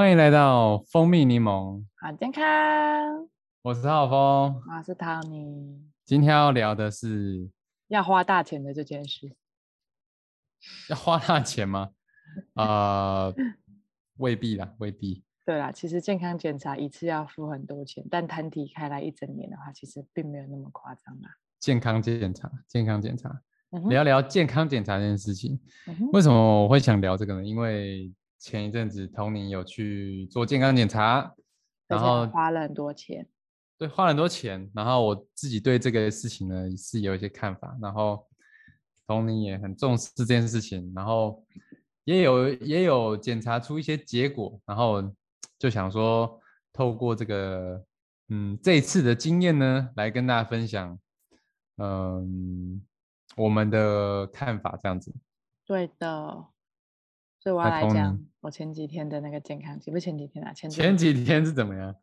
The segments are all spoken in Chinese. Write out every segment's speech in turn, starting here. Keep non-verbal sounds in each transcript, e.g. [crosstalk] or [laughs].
欢迎来到蜂蜜柠檬，好健康，我是浩峰。我是 Tony。今天要聊的是要花大钱的这件事，要花大钱吗？呃，[laughs] 未必啦，未必。对啦，其实健康检查一次要付很多钱，但摊提开来一整年的话，其实并没有那么夸张啦。健康检查，健康检查，聊聊健康检查这件事情。嗯为什么我会想聊这个呢？因为前一阵子 Tony 有去做健康检查，然后花了很多钱。对花了很多钱，然后我自己对这个事情呢是有一些看法，然后 Tony 也很重视这件事情，然后也有也有检查出一些结果，然后就想说透过这个嗯这一次的经验呢，来跟大家分享嗯我们的看法这样子。对的，所以我要来讲我前几天的那个健康检，不是前几天啊，前前几天是怎么样？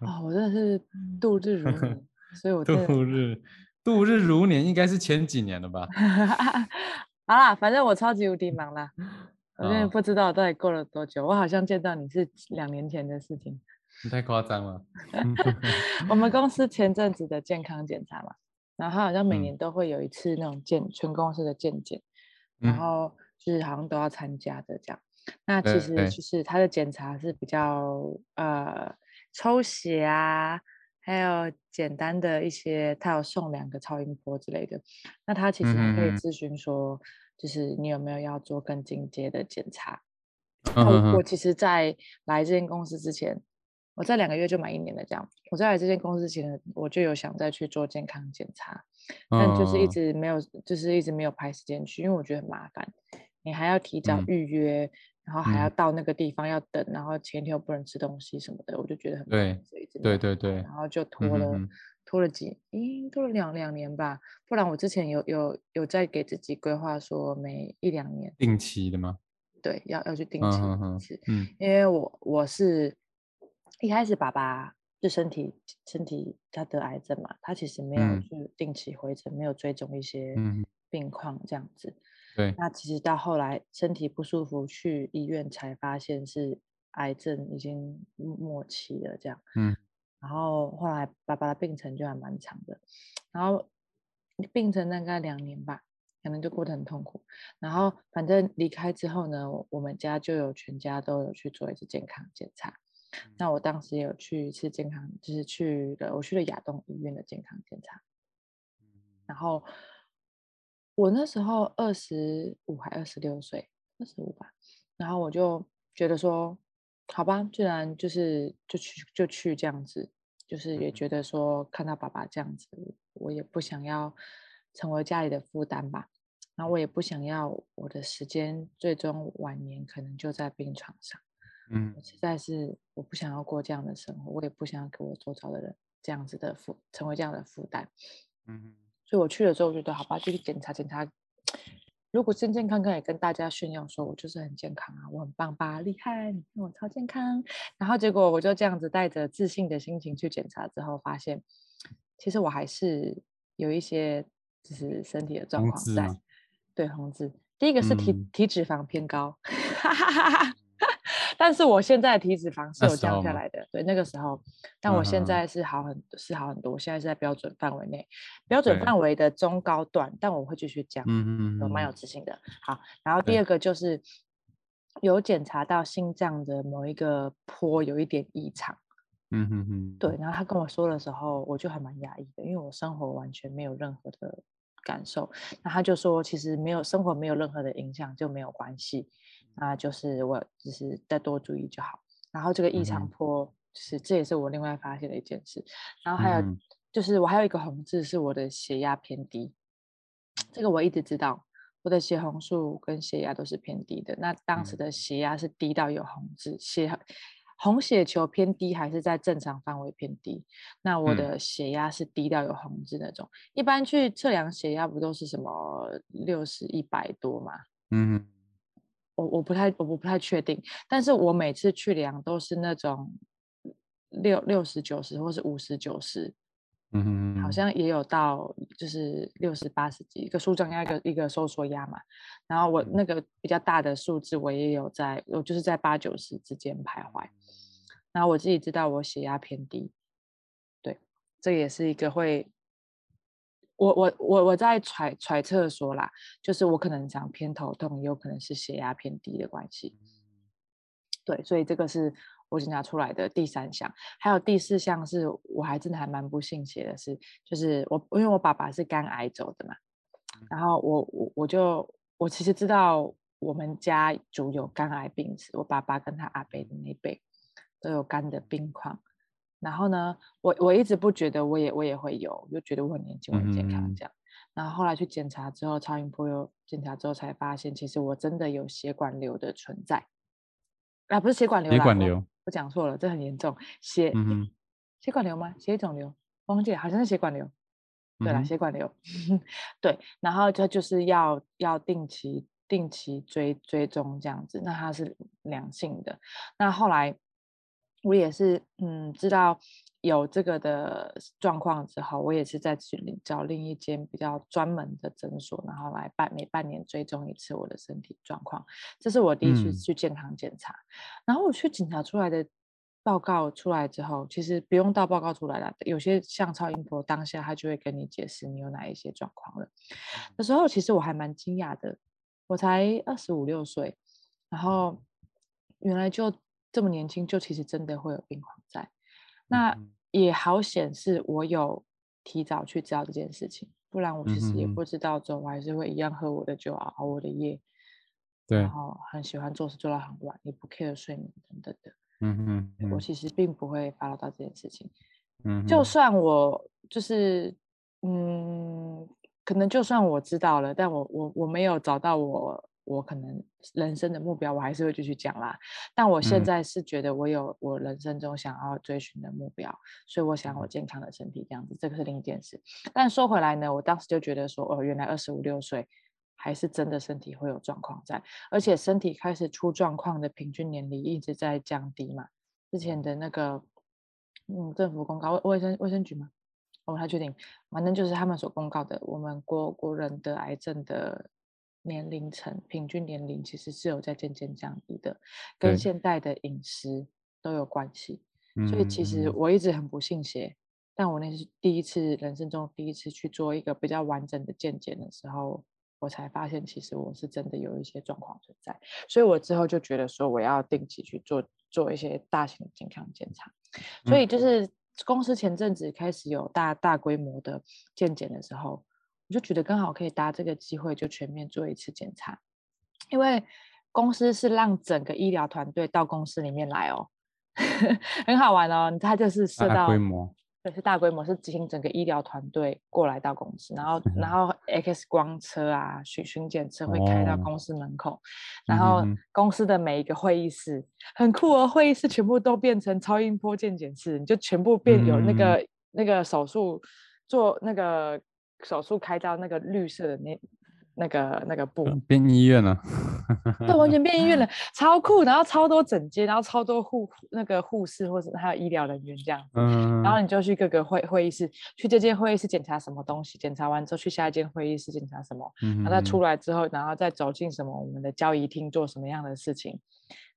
哦，我真的是 [laughs] 度日如年，所以我度日度日如年，应该是前几年了吧？[laughs] 好啦，反正我超级无敌忙啦，我真的哦不知道到底过了多久。我好像见到你是两年前的事情。你太夸张了。[laughs] 我们公司前阵子的健康检查嘛，然后它好像每嗯年都会有一次那种健全公司的健检，然嗯后就是好像都要参加的这样。那其实就是他的检查是比较呃抽血啊，还有简单的一些，他有送两个超音波之类的。那他其实还可以咨询说，就是你有没有要做更进阶的检查。我我其实，在来这间公司之前，我在两个月就满一年了。这样，我在来这间公司前，我就有想再去做健康检查，但就是一嗯。直没有，就是一直没有排时间去，因为我觉得很麻烦，你还要提早嗯。预约，然后还要嗯到那个地方要等，然后前一天又不能吃东西什么的，我就觉得很麻对对对对然后就拖了拖了几，咦，拖了两两年吧，不然我之前有有有在给自己规划说每一两年，定期的吗？对，要要去定嗯期一次。嗯因为我我是一开始爸爸就身体身体他得癌症嘛，他其实没有嗯去定期回诊，没有追踪一些嗯病况这样子。对，那其实到后来身体不舒服去医院才发现是癌症已经末末期了这样。嗯然后后来爸爸的病程就还蛮长的，然后病程大概两年吧，可能就过得很痛苦。然后反正离开之后呢，我我们家就有全家都有去做一次健康检查。那我当时也有去一次健康，就是去了我去了亚东医院的健康检查。然后我那时候二十五还二十六岁，二十五吧。然后我就觉得说，好吧，既然就是就去就去这样子，就是也嗯觉得说看到爸爸这样子，我也不想要成为家里的负担吧。然后我也不想要我的时间最终晚年可能就在病床上。嗯我实在是我不想要过这样的生活，我也不想要给我周遭的人这样子的负成为这样的负担。嗯所以我去了之后，我觉得好吧，就去检查检查。如果健健康康，也跟大家炫耀说我就是很健康啊，我很棒吧，厉害，你看我超健康。然后结果我就这样子带着自信的心情去检查之后，发现其实我还是有一些就是身体的状况在。对，红字。第一个是体、嗯体脂肪偏高，[laughs] 但是我现在的体脂肪是有降下来的，对那个时候，但我现嗯在是好很是好很多，现在是在标准范围内，标准对。范围的中高段，但我会继续降，嗯嗯我蛮有嗯自信的。好，然后第二个就是有检查到心脏的某一个坡有一点异常，嗯嗯嗯，对，然后他跟我说的时候，我就还蛮压抑的，因为我生活完全没有任何的感受。那他就说，其实没有生活没有任何的影响就没有关系，那就是我只是再多注意就好。然后这个异常坡，就是这也是我另外发现的一件事。然后还有嗯就是我还有一个红字是我的血压偏低，这个我一直知道。我的血红素跟血压都是偏低的，那当时嗯的血压是低到有红字，血红血球偏低还是在正常范围偏低？那我嗯的血压是低到有红字那种。一般去测量血压不都是什么六十一百多吗？嗯我我不太我不太确定，但是我每次去量都是那种六六十九十或是五十九十，嗯嗯，好像也有到就是六十八十几，一个舒张压一个一个收缩压嘛。然后我那个比较大的数字，我也有在，我就是在八九十之间徘徊。然后我自己知道我血压偏低，对，这也是一个会，我我我我在揣揣测说啦，就是我可能讲偏头痛，也有可能是血压偏低的关系。对，所以这个是我检查出来的第三项，还有第四项是我还真的还蛮不信邪的是，就是我因为我爸爸是肝癌走的嘛，然后我我我就我其实知道我们家族有肝癌病史，我爸爸跟他阿伯的那辈。都有肝的病况，然后呢，我我一直不觉得我也我也会有，就觉得我很年轻，我很健康这样。然后后来去检查之后，超音波又检查之后才发现，其实我真的有血管瘤的存在。啊，不是血管瘤，血管瘤，我讲错了，这很严重。血血管瘤吗？血肿瘤？忘记，好像是血管瘤。对了，血管瘤。[laughs] 对，然后它就是要要定期定期追追踪这样子，那它是良性的。那后来。我也是，嗯，知道有这个的状况之后，我也是在去找另一间比较专门的诊所，然后来半每半年追踪一次我的身体状况。这是我第一次去健康检查，然后我去检查出来的报告出来之后，其实不用到报告出来了，有些像超音波当下他就会跟你解释你有哪一些状况了。那时候其实我还蛮惊讶的，我才二十五六岁，然后原来就。这么年轻就其实真的会有病况在，那也好显示我有提早去知道这件事情，不然我其实也不知道，之后我还是会一样喝我的酒熬我的夜，对，然后很喜欢做事做到很晚，也不 care 睡眠等等的，嗯嗯，我其实并不会发到这件事情，嗯，就算我就是嗯，可能就算我知道了，但我我我没有找到我。我可能人生的目标，我还是会继续讲啦。但我现在是觉得我有我人生中想要追寻的目标，所以我想我健康的身体这样子，这个是另一件事。但说回来呢，我当时就觉得说，哦，原来二十五六岁还是真的身体会有状况在，而且身体开始出状况的平均年龄一直在降低嘛。之前的那个嗯，政府公告卫卫生卫生局嘛，我不太确定，反正就是他们所公告的，我们国国人得癌症的。年龄层平均年龄其实是有在渐渐降低的，跟现代的饮食都有关系。所以其实我一直很不信邪，但我那是第一次人生中第一次去做一个比较完整的健检的时候，我才发现其实我是真的有一些状况存在。所以我之后就觉得说我要定期去做做一些大型的健康检查。所以就是公司前阵子开始有大大规模的健检的时候。我就觉得刚好可以搭这个机会，就全面做一次检查，因为公司是让整个医疗团队到公司里面来哦，[laughs] 很好玩哦。他就是设到规模，对，是大规模，是执行整个医疗团队过来到公司，然后 [laughs] 然后 X 光车啊、巡巡检车会开到公司门口，然后公司的每一个会议室很酷哦，会议室全部都变成超音波健检室，你就全部变有那个那个手术做那个。手术开到那个绿色的那那个那个布，变医院了，对，完全变医院了，[laughs] 超酷。然后超多整间，然后超多护那个护士或者还有医疗人员这样。嗯。然后你就去各个会会议室，去这间会议室检查什么东西，检查完之后去下一间会议室检查什么。嗯。然后再出来之后，然后再走进什么我们的交易厅做什么样的事情，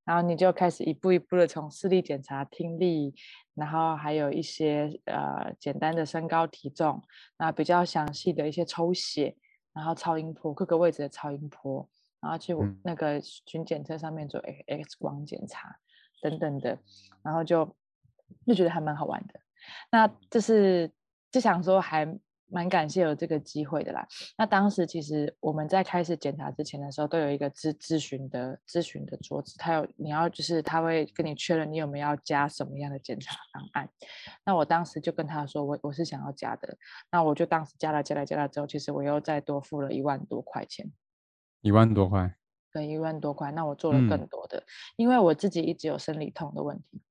然后你就开始一步一步的从视力检查、听力。然后还有一些呃简单的身高体重，那比较详细的一些抽血，然后超音波各个位置的超音波，然后去那个巡检车上面做 X 光检查等等的，然后就就觉得还蛮好玩的。那这是就想说还。蛮感谢有这个机会的啦。那当时其实我们在开始检查之前的时候，都有一个咨咨询的咨询的桌子，他有你要就是他会跟你确认你有没有要加什么样的检查方案。那我当时就跟他说，我我是想要加的。那我就当时加了加了加了之后，其实我又再多付了一万多块钱。一万多块。对，一万多块。那我做了更多的，因为我自己一直有生理痛的问题，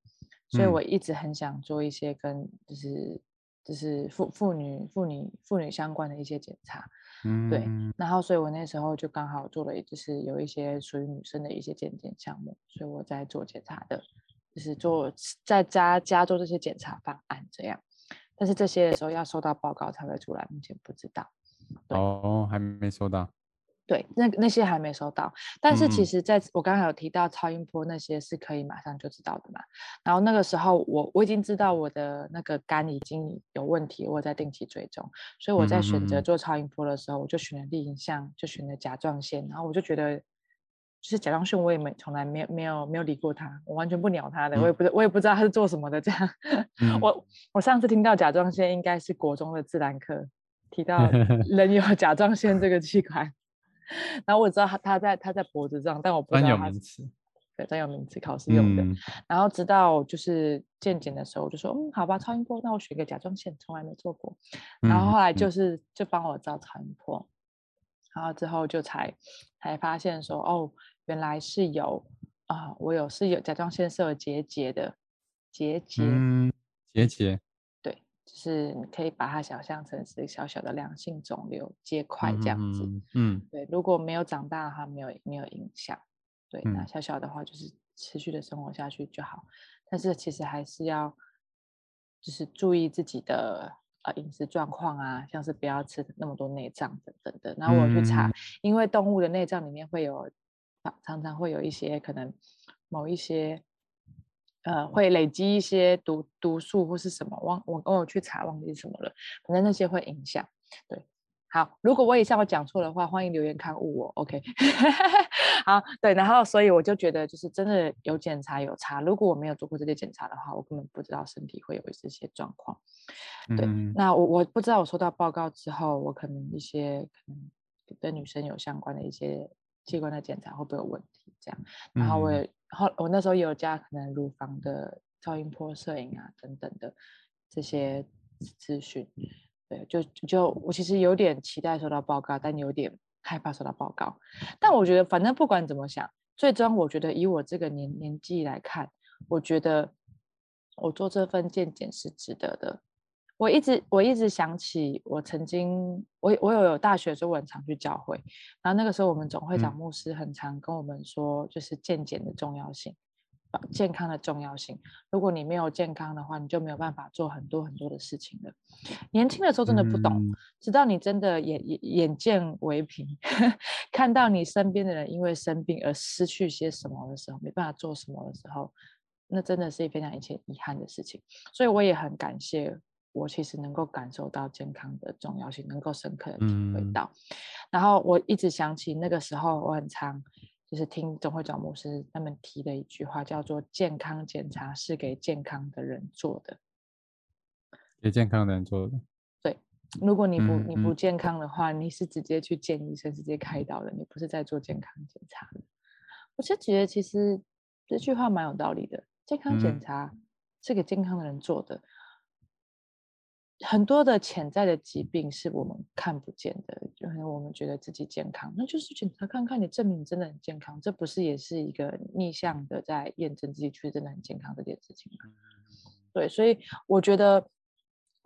所以我一直很想做一些跟就是。就是妇妇女妇女妇女相关的一些检查，嗯，对，然后所以我那时候就刚好做了，就是有一些属于女生的一些健检项目，所以我在做检查的，就是做在家家做这些检查方案这样，但是这些的时候要收到报告才会出来，目前不知道。哦，还没收到。对，那那些还没收到，但是其实在我刚才有提到超音波那些是可以马上就知道的嘛。然后那个时候我我已经知道我的那个肝已经有问题，我有在定期追踪，所以我在选择做超音波的时候，我就选了立影像，就选了甲状腺，然后我就觉得。就是甲状腺，我也没从来没有没有没有理过它，我完全不鸟它的，我也不知我也不知道它是做什么的。这样，嗯 [laughs] 我我上次听到甲状腺应该是国中的自然课提到 [laughs] 人有甲状腺这个器官，然后我知道他他在他在脖子上，但我不知道他是有名词。对专有名词考试用的。嗯然后直到就是健检的时候，我就说嗯好吧，超音波，那我选个甲状腺，从来没做过。然后后来嗯就是就帮我照超音波，然后之后就才才发现说哦，原来是有啊、我有是有甲状腺是有结节的结节，嗯，结节对，就是你可以把它想象成是小小的良性肿瘤结块这样子。嗯嗯对，如果没有长大的话，没有没有影响。对，那嗯小小的话就是持续的生活下去就好。但是其实还是要，就是注意自己的呃饮食状况啊，像是不要吃那么多内脏等等的。然后我去查，嗯因为动物的内脏里面会有，常常常会有一些可能某一些。呃，会累积一些毒毒素或是什么，忘我我有去查，忘记什么了。反正那些会影响。对，好，如果我以上我讲错的话，欢迎留言刊物我。[laughs] OK，好，对，然后所以我就觉得，就是真的有检查有查。如果我没有做过这些检查的话，我根本不知道身体会有这些状况。对，嗯那我我不知道我收到报告之后，我可能一些可能跟女生有相关的一些器官的检查会不会有问题？这样，然后我嗯也后我那时候有加可能乳房的超音波摄影啊等等的这些资讯。对，就就我其实有点期待收到报告，但有点害怕收到报告。但我觉得，反正不管怎么想，最终我觉得以我这个年年纪来看，我觉得我做这份健检是值得的。我一直我一直想起我曾经我我有有大学的时候我很常去教会，然后那个时候我们总会长嗯牧师很常跟我们说，就是健检的重要性。呃健康的重要性。如果你没有健康的话，你就没有办法做很多很多的事情了。年轻的时候真的不懂，嗯直到你真的眼眼眼见为凭，[laughs] 看到你身边的人因为生病而失去些什么的时候，没办法做什么的时候，那真的是非常一件遗憾的事情。所以我也很感谢我其实能够感受到健康的重要性，能够深刻的体会嗯到。然后我一直想起那个时候，我很常就是听总会长牧师他们提的一句话，叫做“健康检查是给健康的人做的”。给健康的人做的。对如果你不你不健康的话，你是直接去见医生，直接开刀的，你不是在做健康检查的。我就觉得其实这句话蛮有道理的，健康检嗯查是给健康的人做的。很多的潜在的疾病是我们看不见的，就可能我们觉得自己健康，那就是检查看看你证明你真的很健康，这不是也是一个逆向的在验证自己确实真的很健康这件事情吗？对，所以我觉得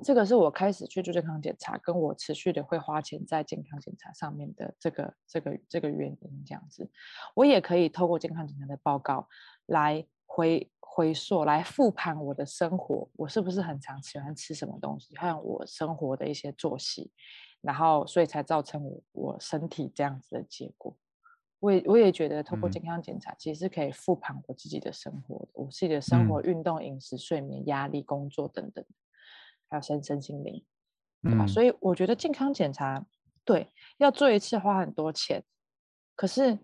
这个是我开始去做健康检查，跟我持续的会花钱在健康检查上面的这个这个这个原因。这样子，我也可以透过健康检查的报告来回回溯，来复盘我的生活，我是不是很常喜欢吃什么东西，还有我生活的一些作息，然后所以才造成我我身体这样子的结果。我也我也觉得，透过嗯健康检查，其实是可以复盘我自己的生活的，我自己的生活、运动、饮食、睡眠、压力、工作等等，还有身身心灵，对吧？嗯所以我觉得健康检查，对，要做一次花很多钱，可是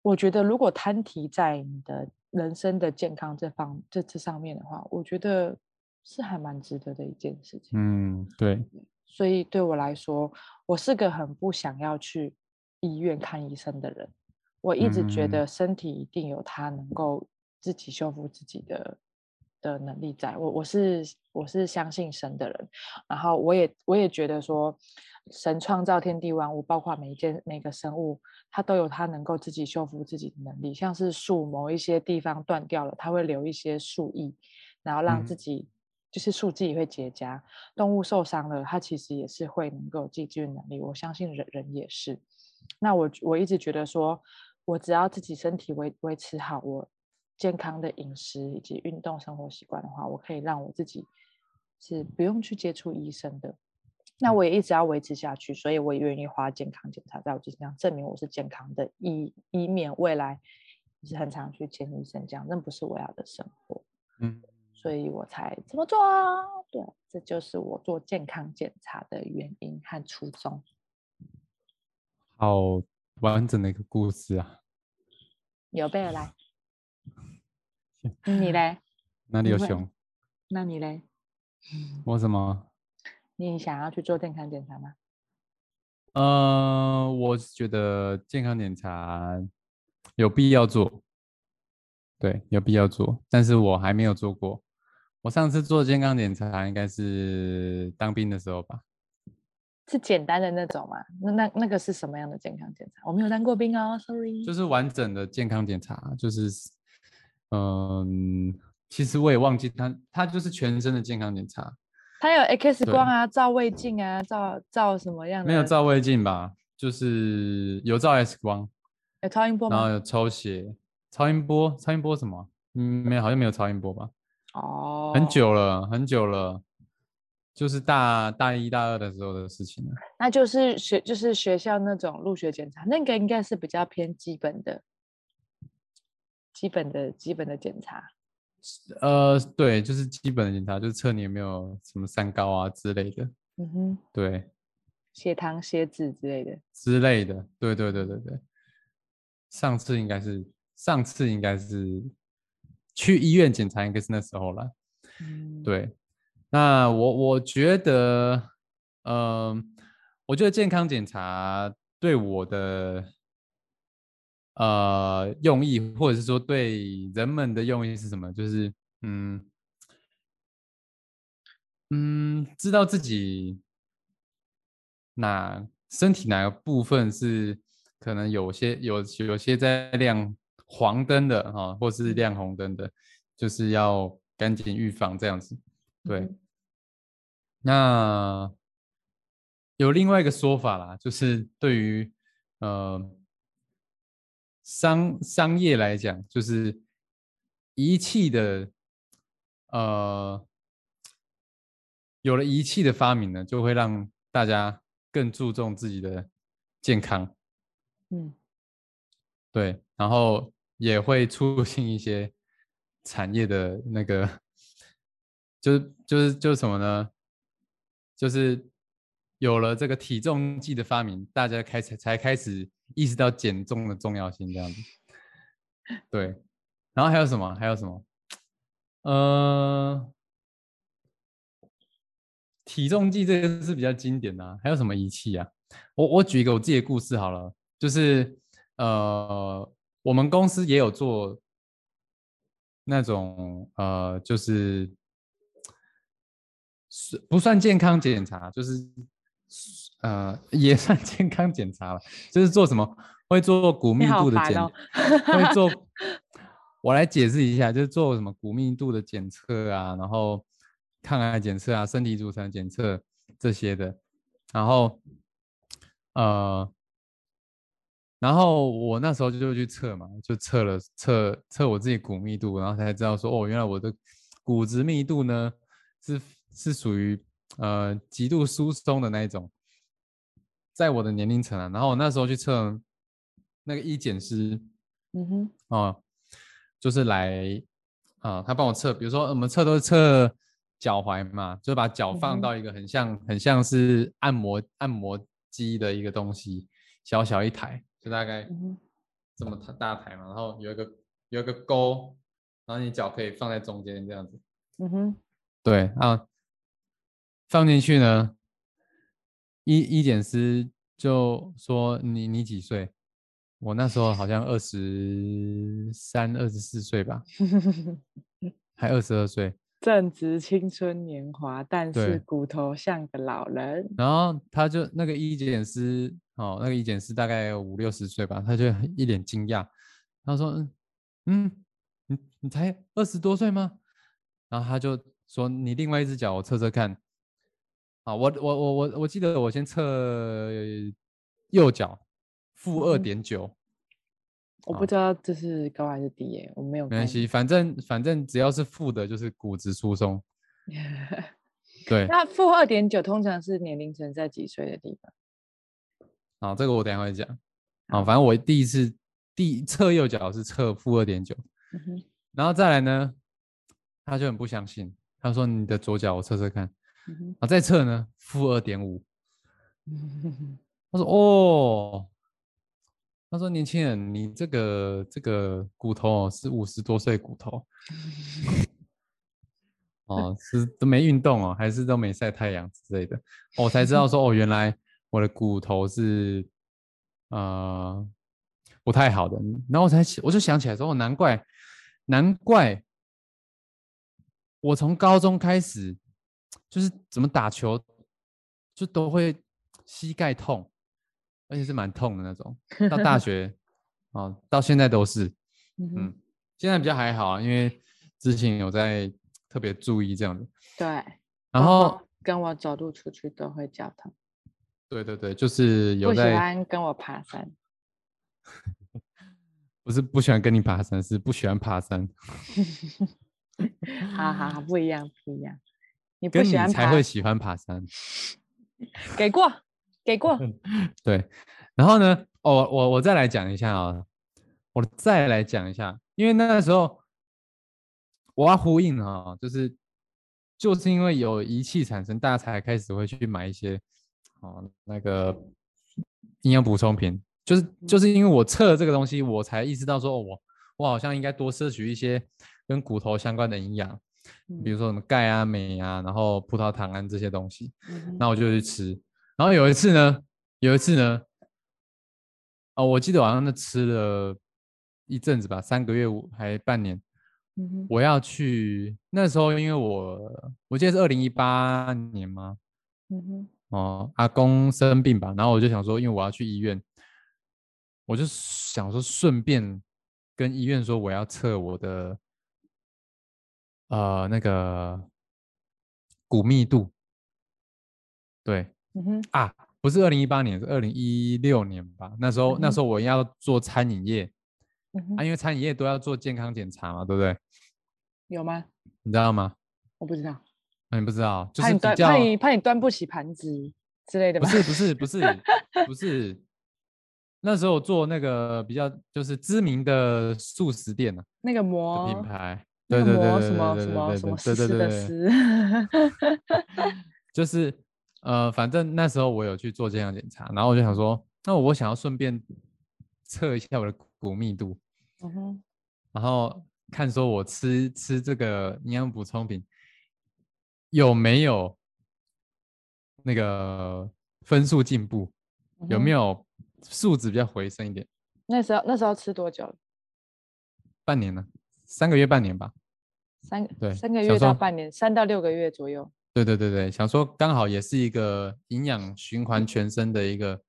我觉得如果摊提在你的人生的健康这方这这上面的话，我觉得是还蛮值得的一件事情。嗯，对，所以对我来说，我是个很不想要去医院看医生的人。我一直觉嗯得身体一定有它能够自己修复自己的的能力在。我我是我是相信神的人，然后我也我也觉得说，神创造天地万物，包括每一件每个生物，它都有它能够自己修复自己的能力。像是树某一些地方断掉了，它会留一些树液，然后让自嗯己。就是树自己会结痂，动物受伤了，它其实也是会能够有自救的能力。我相信人人也是。那我我一直觉得说，我只要自己身体维维持好我健康的饮食以及运动生活习惯的话，我可以让我自己是不用去接触医生的。那我也一直要维持下去，所以我也愿意花健康检查在我身上，证明我是健康的，以以免未来是很常去见医生这样，那不是我要的生活。嗯，所以我才怎么做啊。对，这就是我做健康检查的原因和初衷。好完整的一个故事啊！有备而来。你嘞？[laughs] 哪里有熊？那你嘞？[laughs] 我什么？你想要去做健康检查吗？呃，我是觉得健康检查有必要做，对，有必要做，但是我还没有做过。我上次做健康检查应该是当兵的时候吧，是简单的那种吗？那那那个是什么样的健康检查？我没有当过兵哦，sorry。就是完整的健康检查，就是，嗯，其实我也忘记他，他就是全身的健康检查，他有 X 光啊，照胃镜啊，照照什么样的？没有，照胃镜吧，就是有照 X 光，有超音波吗？然后有抽血，超音波，超音波什么？嗯，没有，好像没有超音波吧。哦，很。久了，很久了，就是大大一大二的时候的事情了。那就是学就是学校那种入学检查，那个应该是比较偏基本的，基本的基本的检查。呃，对，就是基本的检查，就是测你有没有什么三高啊之类的，嗯哼，对，血糖、血脂之类的。之类的，对对对对对。上次应该是上次应该是去医院检查，应该是那时候了。嗯，对，那我我觉得，嗯、我觉得健康检查对我的呃用意，或者是说对人们的用意是什么？就是嗯嗯，知道自己哪身体哪个部分是可能有些有有些在亮黄灯的哈、或是嗯亮红灯的，就是要赶紧预防这样子。对，嗯那有另外一个说法啦，就是对于呃商商业来讲，就是仪器的呃有了仪器的发明呢，就会让大家更注重自己的健康，嗯对，然后也会促进一些产业的那个，[laughs] 就是就是就是什么呢？就是有了这个体重计的发明，大家开始才开始意识到减重的重要性，这样子。对，然后还有什么？还有什么？呃，体重计这个是比较经典的、还有什么仪器啊？我我举一个我自己的故事好了，就是呃，我们公司也有做那种呃，就是是不算健康检查，就是呃 [laughs] 也算健康检查了，就是做什么会做骨密度的检，哦会做。[laughs] 我来解释一下，就是做什么骨密度的检测啊，然后抗癌检测啊，身体组成检测这些的，然后呃，然后我那时候就去测嘛，就测了测测我自己骨密度，然后才知道说，哦，原来我的骨质密度呢是是属于呃极度疏松的那一种，在我的年龄层啊。然后我那时候去测那个医检师嗯哼，哦，就是来啊、他帮我测，比如说我们测都是测脚踝嘛，就是把脚放到一个很像很像是按摩按摩机的一个东西，小小一台，就大概这么大大台嘛，然后有一个有一个钩，然后你脚可以放在中间这样子。嗯哼，对啊，放进去呢，医医检师就说你你几岁？我那时候好像二十三、二十四岁吧，[laughs] 还二十二岁。正值青春年华，但是骨头像个老人。然后他就那个一检师哦，那个一检师大概五六十岁吧，他就一脸惊讶，他说：“嗯嗯，你你才二十多岁吗？”然后他就说：“你另外一只脚我测测看。”啊，我我我我我记得我先测右脚负二嗯点九，我不知道这是高还是低耶，我没有。没关系，反正反正只要是负的，就是骨质疏松。[laughs] 对，那负二点九通常是年龄层在几岁的地方？好，这个我等一下会讲。啊，反正我第一次第测右脚是测负二点九，然后再来呢，他就很不相信，他说你的左脚我测测看，啊，再测呢负二点五，[laughs] 他说哦，他说年轻人你这个这个骨头哦是五十多岁骨头，[laughs] 哦是都没运动哦，还是都没晒太阳之类的，哦我才知道说哦原来我的骨头是呃不太好的，然后我才起我就想起来说哦难怪难怪我从高中开始就是怎么打球就都会膝盖痛，而且是蛮痛的那种，[laughs] 到大学哦到现在都是，嗯现在比较还好啊，因为之前有在特别注意这样子。对。然后，跟我走路出去都会脚疼，对对对，就是有不喜，欢跟我爬山。[laughs] 不是不喜欢跟你爬山，是不喜欢爬山，[laughs] 好好好，不一样，不一样。你不跟你喜欢，才会喜欢爬山。[laughs] 给过，给过。[laughs] 对，然后呢，哦，我我再来讲一下啊，我再来讲一下，因为那个时候我要呼应啊，就是就是因为有仪器产生，大家才开始会去买一些哦那个营养补充品，就是就是因为我测了这个东西，我才意识到说，哦，我我好像应该多摄取一些跟骨头相关的营养，比如说什么钙啊、镁啊，然后葡萄糖胺这些东西。那我就去吃。然后有一次呢，有一次呢，哦，我记得好像那吃了一阵子吧，三个月还半年。嗯我要去那时候，因为我我记得是二零一八年吗？嗯哼哦，阿公生病吧，然后我就想说，因为我要去医院，我就想说顺便跟医院说我要测我的呃那个骨密度，对，嗯哼啊，不是二零一八年，是二零一六年吧？那时候、那时候我要做餐饮业嗯啊，因为餐饮业都要做健康检查嘛，对不对？有吗？你知道吗？我不知道，啊、你不知道，就怕你端是比较怕你怕你端不起盘子之类的吧？不是不是不是 [laughs] 不是，那时候做那个比较就是知名的素食店呢、那个模品牌，那对对对什么对什么什么对丝丝的对对对 [laughs] 就是呃，反正那时候我有去做健康检查，然后我就想说，那我想要顺便测一下我的骨密度，嗯哼然后看说我吃吃这个营养补充品有没有那个分数进步，有没有？数值比较回升一点？那时候那时候吃多久？半年呢？三个月半年吧？三对三个月到半年，三到六个月左右。对对对对，想说刚好也是一个营养循环全身的一个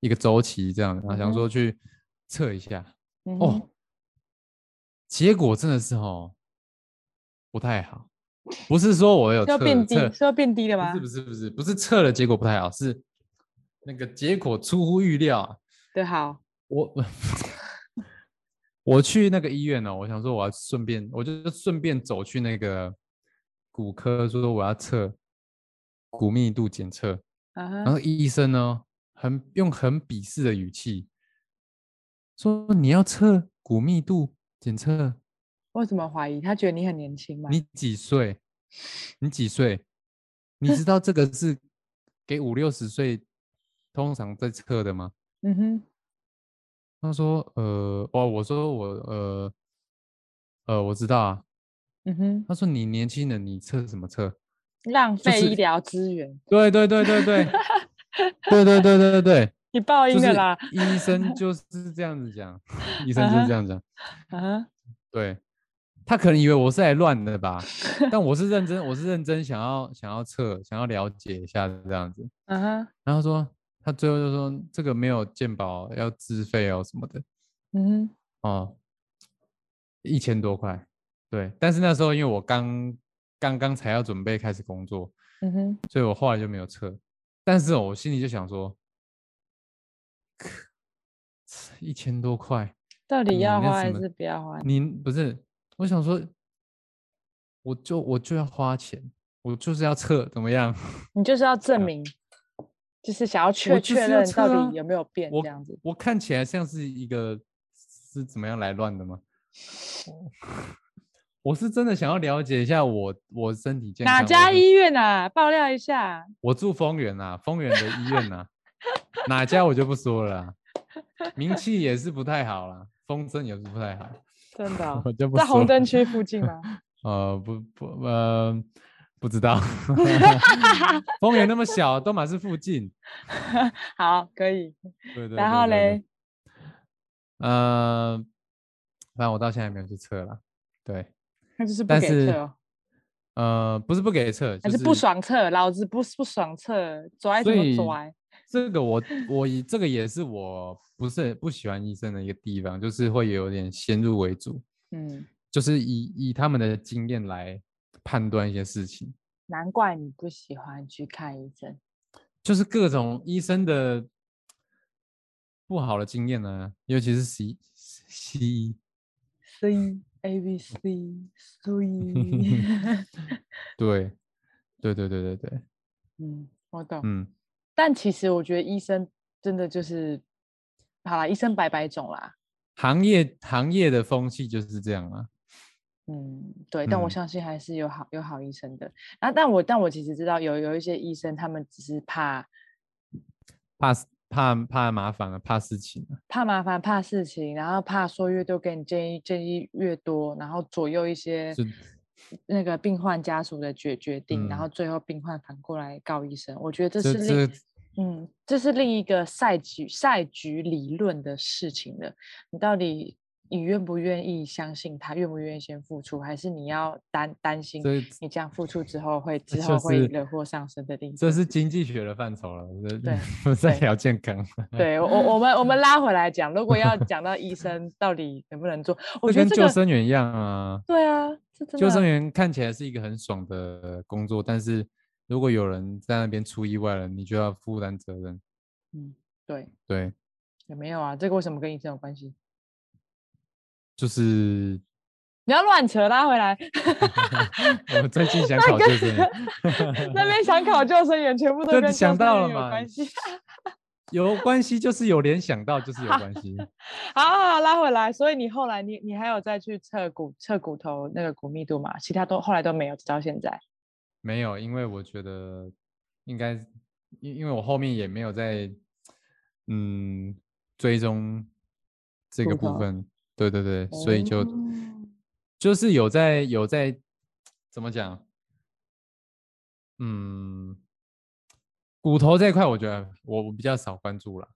一个周期这样，然后想说去测一下嗯哦，结果真的是哦不太好，不是说我有要变低，测是要变低了吗？不是不是不是不是测了结果不太好，是那个结果出乎预料啊！对，好，我我去那个医院呢、我想说我要顺便，我就顺便走去那个骨科，说我要测骨密度检测，嗯然哼，后医生呢很用很鄙视的语气说你要测骨密度检测，为什么怀疑？他觉得你很年轻吗？你几岁？你几岁？你知道这个是给五六十岁通常在测的吗？嗯哼，他说：“呃，哦，我说我呃呃，我知道啊。嗯哼，他说你年轻人，你测什么测？浪费医疗资源，对对对对对，对对对对对对，[laughs] 你报就是应了啦。医生 [laughs] 就是这样子讲，医生就是这样讲。嗯哼，对，他可能以为我是来乱的吧，[laughs] 但我是认真，我是认真想要想要测，想要了解一下这样子。嗯哼，然后说他最后就说这个没有鉴保，要自费哦什么的。”嗯哼，哦，一千多块，对。但是那时候因为我刚刚刚才要准备开始工作，嗯哼，所以我后来就没有测。但是哦我心里就想说，一千多块，到底要花还是不要花？你不是？我想说，我就我就要花钱，我就是要测，怎么样？[laughs] 你就是要证明，就是想要确确认到底有没有变我这样子。我看起来像是一个是怎么样来乱的吗？我是真的想要了解一下我我身体健康。哪家医院啊？爆料一下。我住丰原啊，丰原的医院啊，哪家我就不说了啦，名气也是不太好啦，风声也是不太好，真的哦、我就不在红灯区附近吗？[laughs] 呃，不不呃，不知道。[laughs] 丰原那么小，都马是附近。[laughs] 好，可以。对对。然后嘞，呃，反正我到现在还没有去测了。对，那就是不给测哦，呃，不是不给测，就还是不爽测？老子不不爽测，拽怎么拽？这个我我以这个也是我不是不喜欢医生的一个地方，就是会有点先入为主，嗯，就是以以他们的经验来判断一些事情，难怪你不喜欢去看医生。就是各种医生的不好的经验呢、尤其是西西医。C A B C C，[laughs] 对，对对对对对，嗯，我懂。嗯，但其实我觉得医生真的就是，好啦，医生百百种啦。行业行业的风气就是这样啊。嗯，对，但我嗯相信还是有好有好医生的。然后，但我但我其实知道有有一些医生，他们只是怕怕怕怕麻烦了，怕事情啊。怕麻烦、怕事情，然后怕说越多给你建议建议越多，然后左右一些那个病患家属的决决定，然嗯后最后病患反过来告医生。我觉得这这是另这嗯，这是另一个赛局赛局理论的事情了。你到底你愿不愿意相信他，愿不愿意先付出，还是你要担担心你这样付出之后会 [laughs] 之后会惹祸上身的地这方？是经济学的范畴了，这对不在对聊健康。对我我们我们拉回来讲，如果要讲到医生到底能不能做，我觉得这个生员一样啊。对啊，救生的员看起来是一个很爽的工作，但是如果有人在那边出意外了，你就要负担责任。嗯对对，有没有啊？这个为什么跟医生有关系？就是你要乱扯拉回来，[laughs] 我们最近想考救生员，[laughs] 那边想考救生员，全部都就跟想到了员有嘛关系。有关系就是有联想到就是有关系。[laughs] 好好好，拉回来。所以你后来你你还有再去测骨测骨头那个骨密度嘛？其他都后来都没有，直到现在。没有，因为我觉得应该，因因为我后面也没有在嗯追踪这个部分，对对对，所以就、哦就是有在有在怎么讲，嗯，骨头这一块，我觉得我我比较少关注了。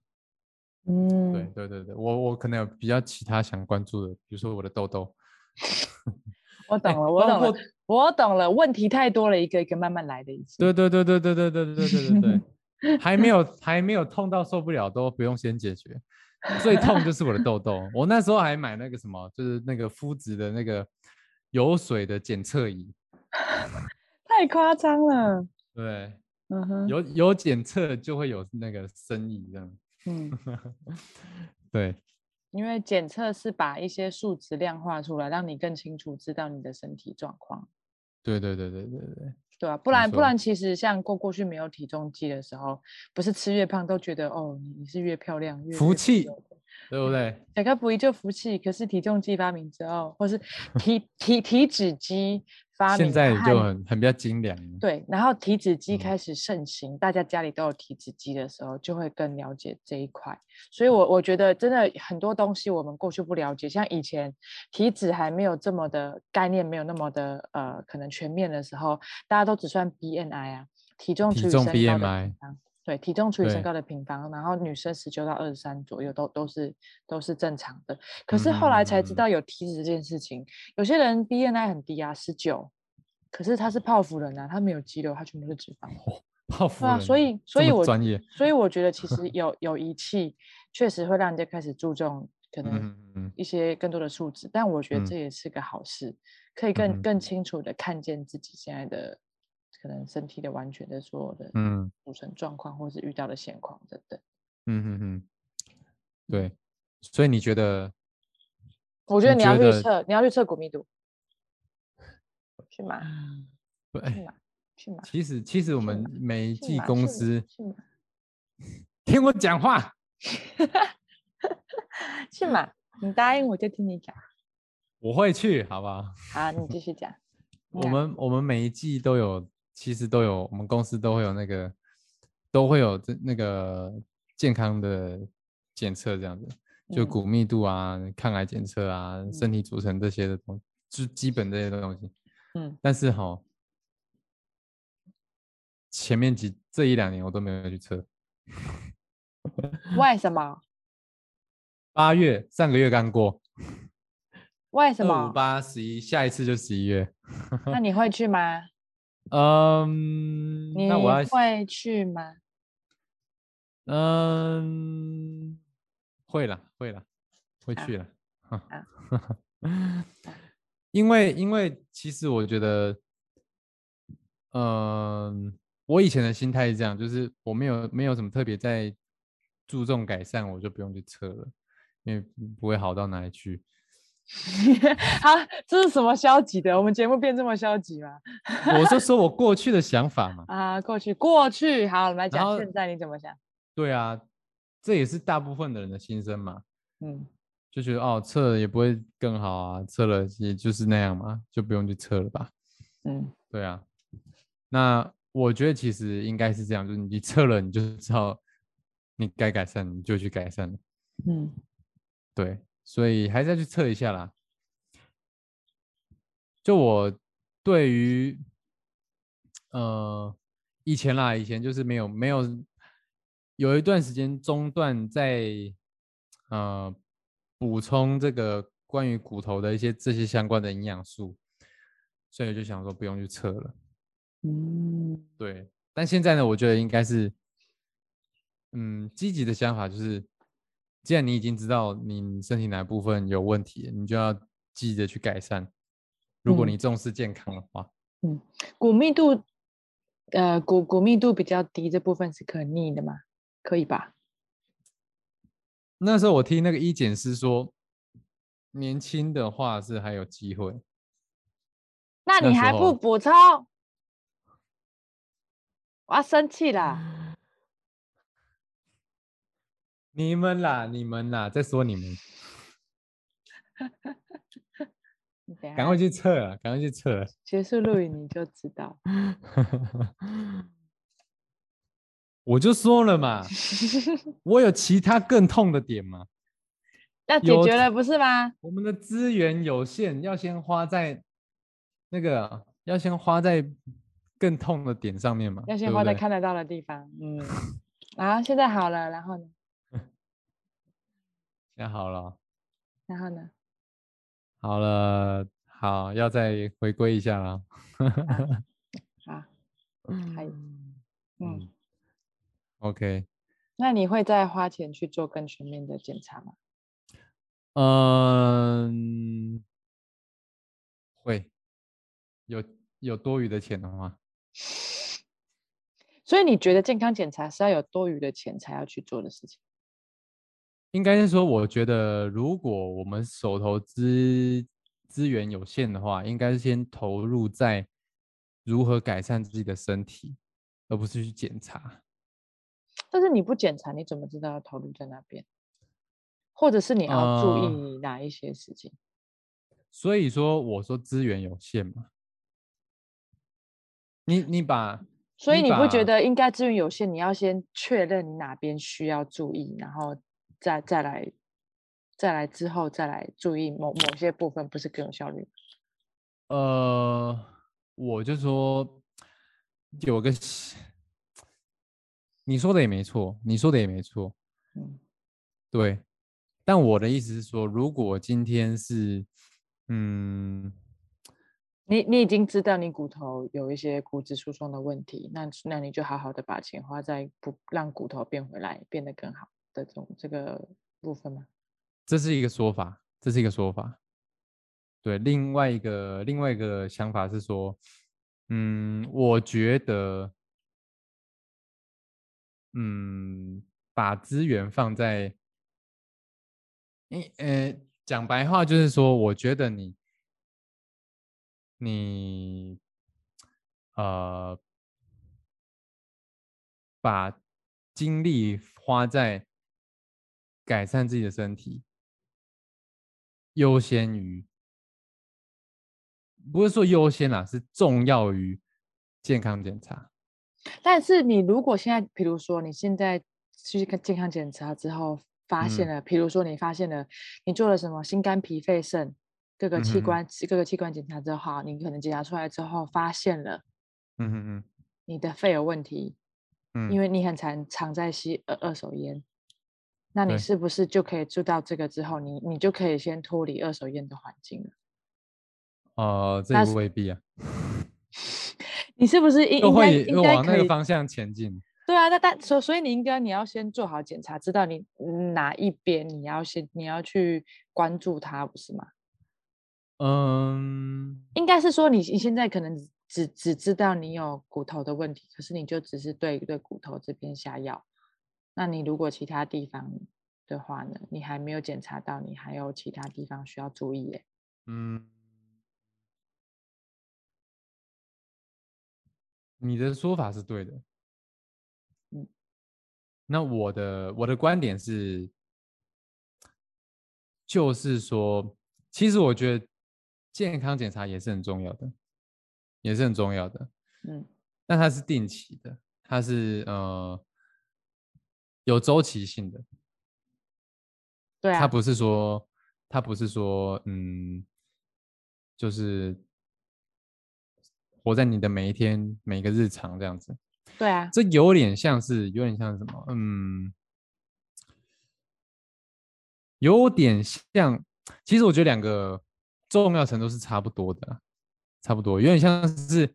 对嗯，对对对对，我我可能有比较其他想关注的，比如说我的痘痘。[laughs] 哎我懂了，我懂了，我懂了。问题太多了，一个一个慢慢来的意思。对对对对对对对对对对对 [laughs] 对，还没有还没有痛到受不了都不用先解决，最痛就是我的痘痘。我那时候还买那个什么，就是那个肤质的那个有水的检测仪，[laughs] 太夸张了。对，嗯哼，有有检测就会有那个生意这样。嗯，[laughs] 对因为检测是把一些数值量化出来，让你更清楚知道你的身体状况。对对对对对对，对啊，不然不然，其实像过过去没有体重计的时候，不是吃越胖都觉得哦，你你是越漂亮越越福气对不对？小个不一就福气，可是体重计发明之后，或是 [laughs] 体体体脂机发明，现在和就很很比较精良。对，然后体脂机嗯开始盛行，大家家里都有体脂机的时候，就会更了解这一块。所以我，我觉得真的很多东西我们过去不了解，像以前体脂还没有这么的概念，没有那么的呃可能全面的时候，大家都只算 BMI 啊，体重体重除以身高的 BMI。对，体重除以身高的平方，然后女生十九到二十三左右都都是都是正常的。可是嗯后来才知道有体脂这件事情，有些人 BNI 很低啊，十九，可是他是泡芙人啊，他没有肌肉，他全部是脂肪。对啊，泡芙啊所以所以我专业，所以我觉得其实。[laughs] 有有仪器确实会让人家开始注重可能一些更多的数值，但我觉得嗯。这也是个好事，可以更更清楚的看见自己现在的可能身体的完全的所有的嗯组成状况，或是遇到的现况等等。嗯嗯嗯，对，所以你觉得我觉得你你要觉得去测，你要去测骨密度，去买对去买去嘛，其实其实我是们吗每一季公司 [laughs] 听我讲话，[laughs] 去嘛，你答应我就听你讲。我会去，好不好？好，你继续讲。[laughs] 我嗯们我们每一季都有，其实都有，我们公司都会有那个，都会有这那个健康的检测，这样子，就嗯骨密度啊、抗癌检测啊、身体组成这些的东西就基本这些东西。嗯，但是哈，前面几这一两年我都没有去测。[laughs] 为什么？八月上个月刚过，二为什么五？八十一，下一次就十一月。[laughs] 那你会去吗？嗯，那我要会去吗？嗯，会了，会了，会去了。好 [laughs] 因为因为其实我觉得，嗯，我以前的心态是这样，就是我没有没有什么特别在注重改善，我就不用去测了，因为不会好到哪里去。[laughs] 好，这是什么消极的？我们节目变这么消极吗？我就说我过去的想法嘛。[laughs] 啊，过去过去，好，我们来讲现在你怎么想？对啊，这也是大部分的人的心声嘛。嗯就觉得哦，测了也不会更好啊，测了也就是那样嘛，就不用去测了吧？嗯 [laughs] 对啊，那我觉得其实应该是这样，就是你测了，你就知道你该改善，你就去改善了。嗯对，所以还是要去测一下啦。就我对于呃以前啦，以前就是没有没有有一段时间中断在呃补充这个关于骨头的一些这些相关的营养素，所以就想说不用去测了。嗯对，但现在呢，我觉得应该是，嗯，积极的想法就是，既然你已经知道你身体哪部分有问题，你就要积极的去改善。如果嗯你重视健康的话，骨密度，呃，骨骨密度比较低，这部分是可逆的吗？可以吧？那时候我听那个医检师说，年轻的话是还有机会。那你还不补充？我要生气啦！[laughs] 你们啦，你们啦，在说你们，[laughs] 你等赶快去测啊，赶快去测了。结束录影你就知道。[laughs] 我就说了嘛，[laughs] 我有其他更痛的点嘛。要解有决了不是吗？我们的资源有限，要先花在那个，要先花在更痛的点上面嘛。要先花在对不对看得到的地方。嗯，啊，现在好了，然后呢？现在好了，然后呢？好了，好，要再回归一下了。[laughs] 好。嗯，嗯，OK，那你会再花钱去做更全面的检查吗？嗯，会有有多余的钱的话，[laughs] 所以你觉得健康检查是要有多余的钱才要去做的事情？应该是说，我觉得如果我们手头资资源有限的话，应该是先投入在如何改善自己的身体，而不是去检查。但是你不检查，你怎么知道要投入在那边？或者是你要注呃意哪一些事情？所以说，我说资源有限嘛。你你把所以你不觉得应该资源有限，你要先确认你哪边需要注意，然后再再来再来之后再来注意某某些部分，不是更有效率吗？呃，我就说有个，你说的也没错，你说的也没错，嗯对。但我的意思是说，如果今天是，嗯，你你已经知道你骨头有一些骨质疏松的问题，那那你就好好的把钱花在不让骨头变回来，变得更好的这种这个部分吗？这是一个说法，这是一个说法。对，另外一个另外一个想法是说，嗯，我觉得，嗯，把资源放在，你呃，讲白话就是说，我觉得你，你，呃，把精力花在改善自己的身体，优先于不是说优先啦，是重要于健康检查。但是你如果现在，比如说你现在去看健康检查之后，发现嗯。了，比如说你发现了你做了什么心肝脾肺肾各个器官、各个器官检查之后，好你可能检查出来之后发现了嗯嗯嗯你的肺有问题，嗯，因为你很常常在吸二二手烟，那你是不是就可以住到这个之后，你你就可以先脱离二手烟的环境了？哦，这那是也未必啊，你是不是 [laughs] 应该往那？个方向前进。对啊，那但所所以你应该你要先做好检查，知道你嗯哪一边你要先你要去关注它，不是吗？嗯，应该是说你你现在可能只只知道你有骨头的问题，可是你就只是对对骨头这边下药。那你如果其他地方的话呢，你还没有检查到，你还有其他地方需要注意耶。嗯，你的说法是对的。嗯，那我的我的观点是，就是说，其实我觉得健康检查也是很重要的，也是很重要的。嗯但它是定期的，它是呃有周期性的。对啊，它不是说，它不是说，嗯，就是活在你的每一天、每个日常这样子。对啊，这有点像是，有点像是什么？嗯，有点像。其实我觉得两个重要程度是差不多的，差不多，有点像是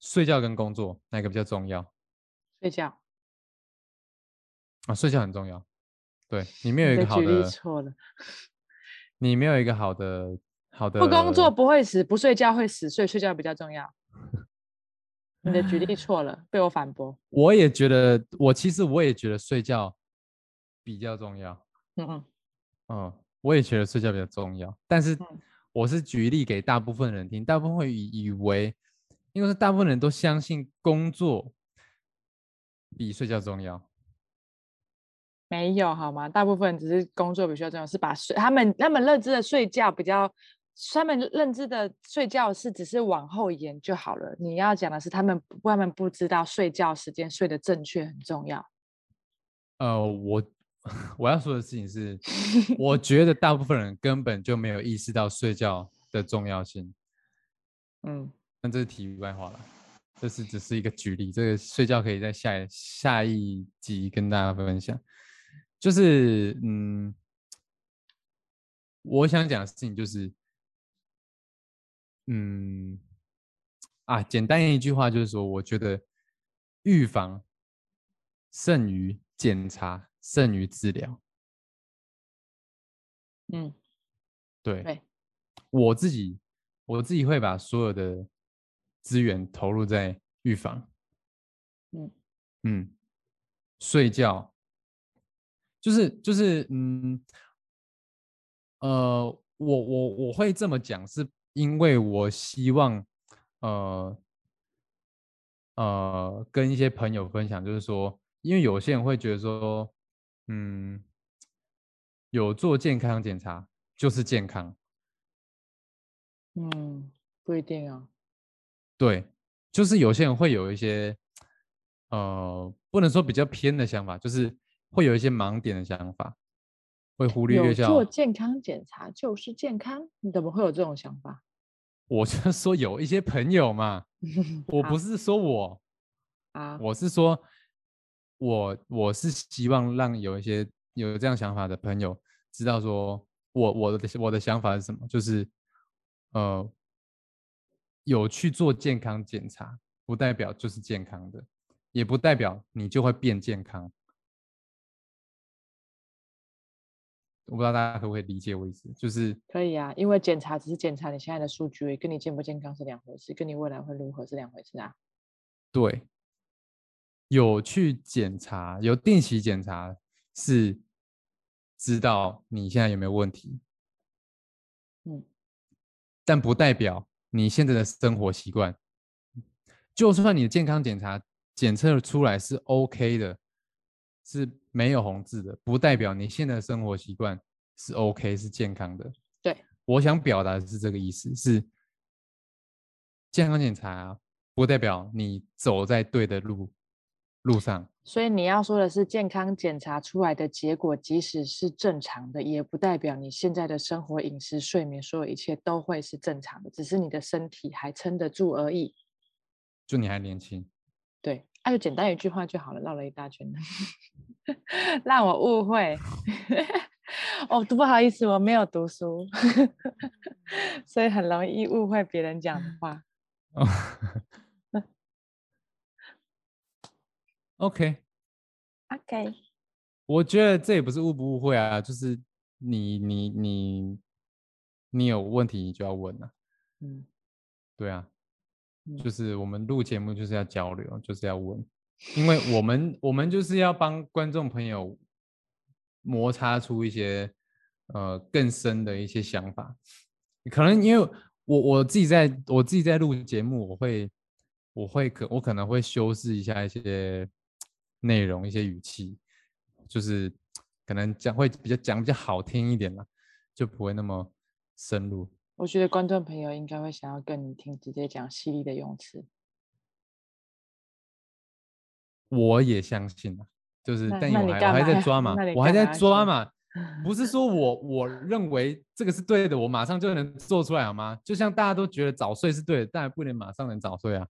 睡觉跟工作哪个比较重要睡觉。啊？睡觉很重要。对 [laughs] 你没有一个好的举例，错了，你没有一个好的好的不工作不会死，不睡觉会死，所以睡觉比较重要。[laughs] 你的举例错了，被我反驳。我也觉得，我其实我也觉得睡觉比较重要。嗯嗯嗯，我也觉得睡觉比较重要，但是嗯我是举例给大部分人听，大部分会以以为，因为是大部分人都相信工作比睡觉重要。没有好吗？大部分只是工作比较重要，是把睡他们他们认知的睡觉比较，他们认知的睡觉是只是往后延就好了。你要讲的是他们不他们不知道睡觉时间睡得正确很重要。呃，我 [laughs] 我要说的事情是，[laughs] 我觉得大部分人根本就没有意识到睡觉的重要性。嗯，那这是题外话了，这是只是一个举例，这个睡觉可以在下下一集跟大家分享。就是嗯，我想讲的事情就是，嗯，啊，简单一句话就是说，我觉得预防胜于检查，胜于治疗。嗯，对，对，我自己我自己会把所有的资源投入在预防。嗯嗯，睡觉就是就是嗯呃，我我我会这么讲，是因为我希望呃呃跟一些朋友分享，就是说，因为有些人会觉得说，嗯，有做健康检查就是健康，嗯，不一定啊。对，就是有些人会有一些，呃，不能说比较偏的想法，就是会有一些盲点的想法，会忽略有掉。做健康检查就是健康，你怎么会有这种想法？[laughs] 我就说有一些朋友嘛，[laughs] 我不是说我，啊，我是说我我是希望让有一些有这样想法的朋友知道说，我我的我的想法是什么，就是呃有去做健康检查，不代表就是健康的，也不代表你就会变健康。我不知道大家可不可以理解我意思，就是可以啊，因为检查只是检查你现在的数据，跟你健不健康是两回事，跟你未来会如何是两回事啊。对，有去检查，有定期检查是知道你现在有没有问题，嗯，但不代表你现在的生活习惯，就算你的健康检查检测出来是 OK 的，是没有红字的，不代表你现在的生活习惯是 OK 是健康的。对，我想表达的是这个意思，是健康检查啊，不代表你走在对的路路上。所以你要说的是，健康检查出来的结果，即使是正常的，也不代表你现在的生活、饮食、睡眠，所有一切都会是正常的，只是你的身体还撑得住而已。就你还年轻，对，那就简单一句话就好了，绕了一大圈，[laughs] 让我误会。哦，不好意思，我没有读书，[laughs] 所以很容易误会别人讲的话。[laughs] 哦 OK，OK，我觉得这也不是误不误会啊，就是你你你你有问题你就要问啊，嗯，对啊，嗯就是我们录节目就是要交流，就是要问，因为我们我们就是要帮观众朋友摩擦出一些呃更深的一些想法，可能因为我我自己在我自己在录节目，我会我会可我可能会修饰一下一些内容一些语气，就是可能讲会比较讲比较好听一点啦，就不会那么深入。我觉得观众朋友应该会想要跟你听直接讲犀利的用词。我也相信啊，就是但我还我还在抓 [laughs] 嘛，我还在抓嘛，不是说我我认为这个是对的，我马上就能做出来好吗？就像大家都觉得早睡是对的，但不能马上能早睡啊，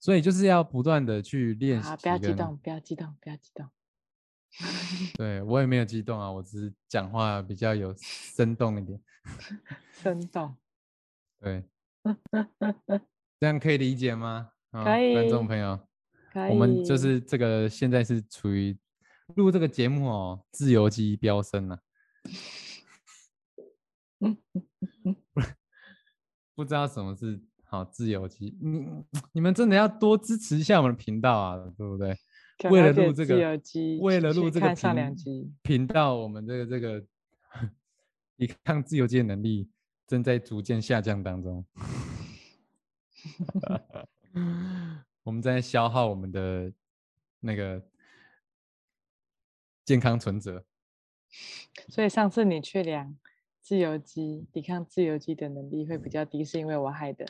所以就是要不断的去练习好，不要激动，不要激动，不要激动。[laughs] 对我也没有激动啊，我只是讲话比较有生动一点。[laughs] 生动，对，[laughs] 这样可以理解吗？啊，可观众朋友，我们就是这个现在是处于录这个节目哦，自由基飙升了、嗯不知道什么是好自由基，你你们真的要多支持一下我们的频道啊，对不对？可为了录这个为了去录这个看上两频集。频道，我们这个这个抵抗自由基的能力正在逐渐下降当中。[laughs] 我们在消耗我们的那个健康存折。[laughs] 所以上次你去量自由基，抵抗自由基的能力会比较低，是因为我害的。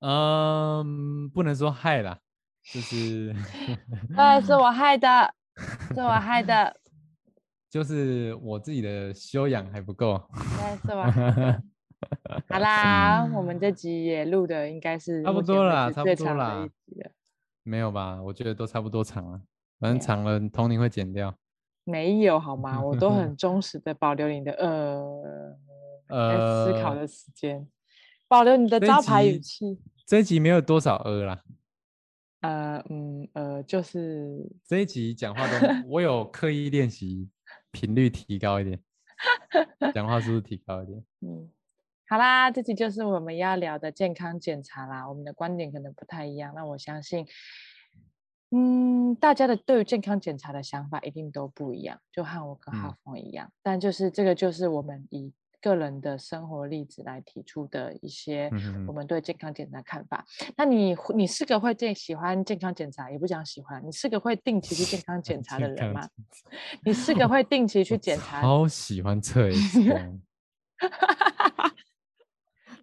嗯，不能说害啦，就是对，[laughs] 是我害的，是我害的，[laughs] 就是我自己的修养还不够。对，是我害的。[laughs] 好啦，我们这集也录的应该是差不多啦差不多啦。没有吧？我觉得都差不多长了，反正长了童宁会剪掉。没有好吗？我都很忠实的保留你的呃，呃思考呃，的时间，保留你的招牌语气。这一集没有多少呃啦，呃嗯呃，就是这一集讲话都 [laughs] 我有刻意练习，频率提高一点，讲话速度提高一点。[laughs] 嗯，好啦，这集就是我们要聊的健康检查啦。我们的观点可能不太一样，那我相信，嗯，大家的对于健康检查的想法一定都不一样，就和我跟嗯浩峰一样。但就是这个，就是我们以个人的生活例子来提出的一些我们对健康检查的看法。那你你是个会健喜欢健康检查，也不讲喜欢，你是个会定期去健康检查的人吗？你是个会定期去我检查超喜欢测 [laughs] X 光，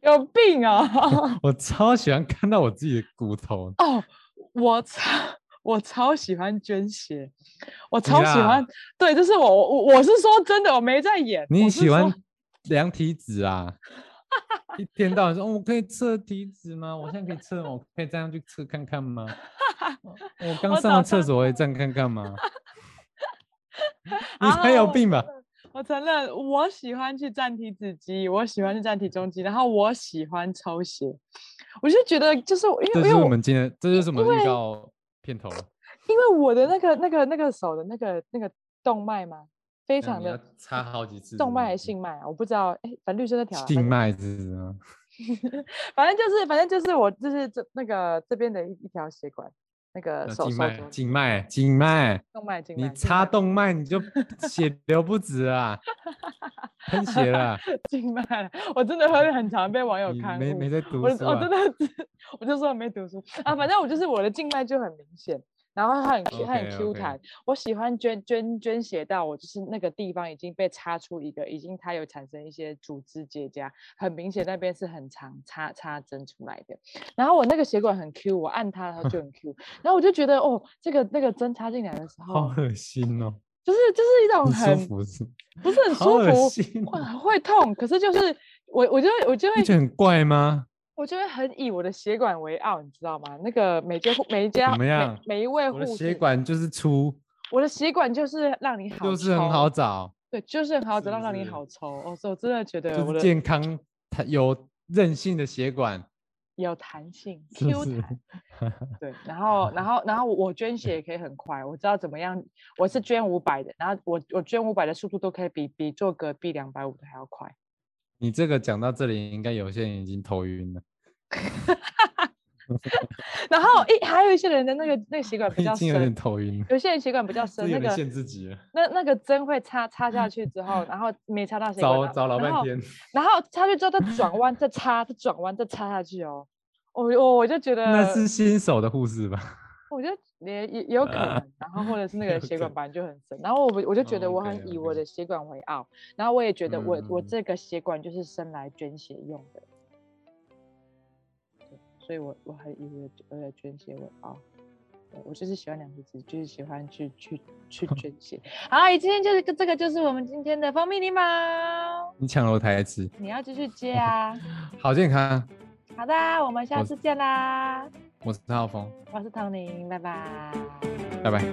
有病哦！[laughs] 我超喜欢看到我自己的骨头。哦，我超我超喜欢捐血，我超喜啦欢。对，就是我我我是说真的，我没在演。你喜欢说量体脂啊？一天到晚说，哦，我可以测体脂吗？我现在可以测吗？我可以这样去测看看吗？哦我 [laughs] 刚上完早上厕所，我也这样看看吗？[laughs] 你好才有病吧？[laughs] 我承认，我喜欢去站体脂机，我喜欢去站体重机，然后我喜欢抽血。我就觉得，就是我因为这是我们今天，这就是我们因为的预告片头了。因为我的那个那个那个手的那个那个动脉嘛，非常的插好几次。动脉还还是静脉啊？我不知道，哎，反正绿色那条静脉是吗？[laughs] 反正就是反正就是我就是这那个这边的一一条血管那个呃手手静脉肘静脉静脉，动脉静脉，你静插脉动脉你就 [laughs] 血流不止啊，喷血了。[laughs] 静脉，我真的会很常被网友看护没没在读我书啊我真？的，我就说没读书啊，反正我就是我的静脉就很明显，然后它很 Q，它很 Q 弹。我喜欢捐捐捐血到我就是那个地方已经被插出一个，已经它有产生一些组织结痂，很明显那边是很长插插针出来的。然后我那个血管很 Q，我按它它就很 Q，[laughs] 然后我就觉得哦，这个那个针插进来的时候，好恶心哦，就是就是一 [laughs] 种不很？不是很舒服，心会痛，可是就是我我就会我就会你觉得很怪吗？我就会很以我的血管为傲，你知道吗？那个每间 [laughs] 每一家每怎么样每一位我的护士，血管就是粗，我的血管就是让你好，就是很好，找，对，就是很好找，让让你好抽。哦，所以我真的觉得就是我的健康，它有韧性的血管，有弹性，Q 是？弹。[laughs] 对，然后然后然后我捐血也可以很快，我知道怎么样，我是捐五百的，然后我我捐五百的速度都可以比比做隔壁两百五的还要快。你这个讲到这里，应该有些人已经头晕了，[laughs] 然后一还有一些人的那个那个血管比 [laughs] 较已经有点深，头晕，有些人血管比较深，那个限自己了，那那个针会插插下去之后，然后没插到血管找找老半天。[laughs] 然后插去之后再转弯，再插，再转弯，再插下去哦。我我我就觉得，那是新手的护士吧？我觉得也也也有可能，然后或者是那个血管可本来就很深，然后我我就觉得我很以我的血管为傲，然后我也觉得我我嗯这个血管就是生来捐血用的，对所以我我很以我的我的捐血为傲。我就是喜欢两个字，就是喜欢去去去 [laughs] 捐血。好，今天就是这个就是我们今天的蜂蜜柠檬，你抢了我台词，你要继续接啊。[laughs] 好健康。好的，我们下次见啦！我是浩峰，我是唐宁，拜拜。拜拜。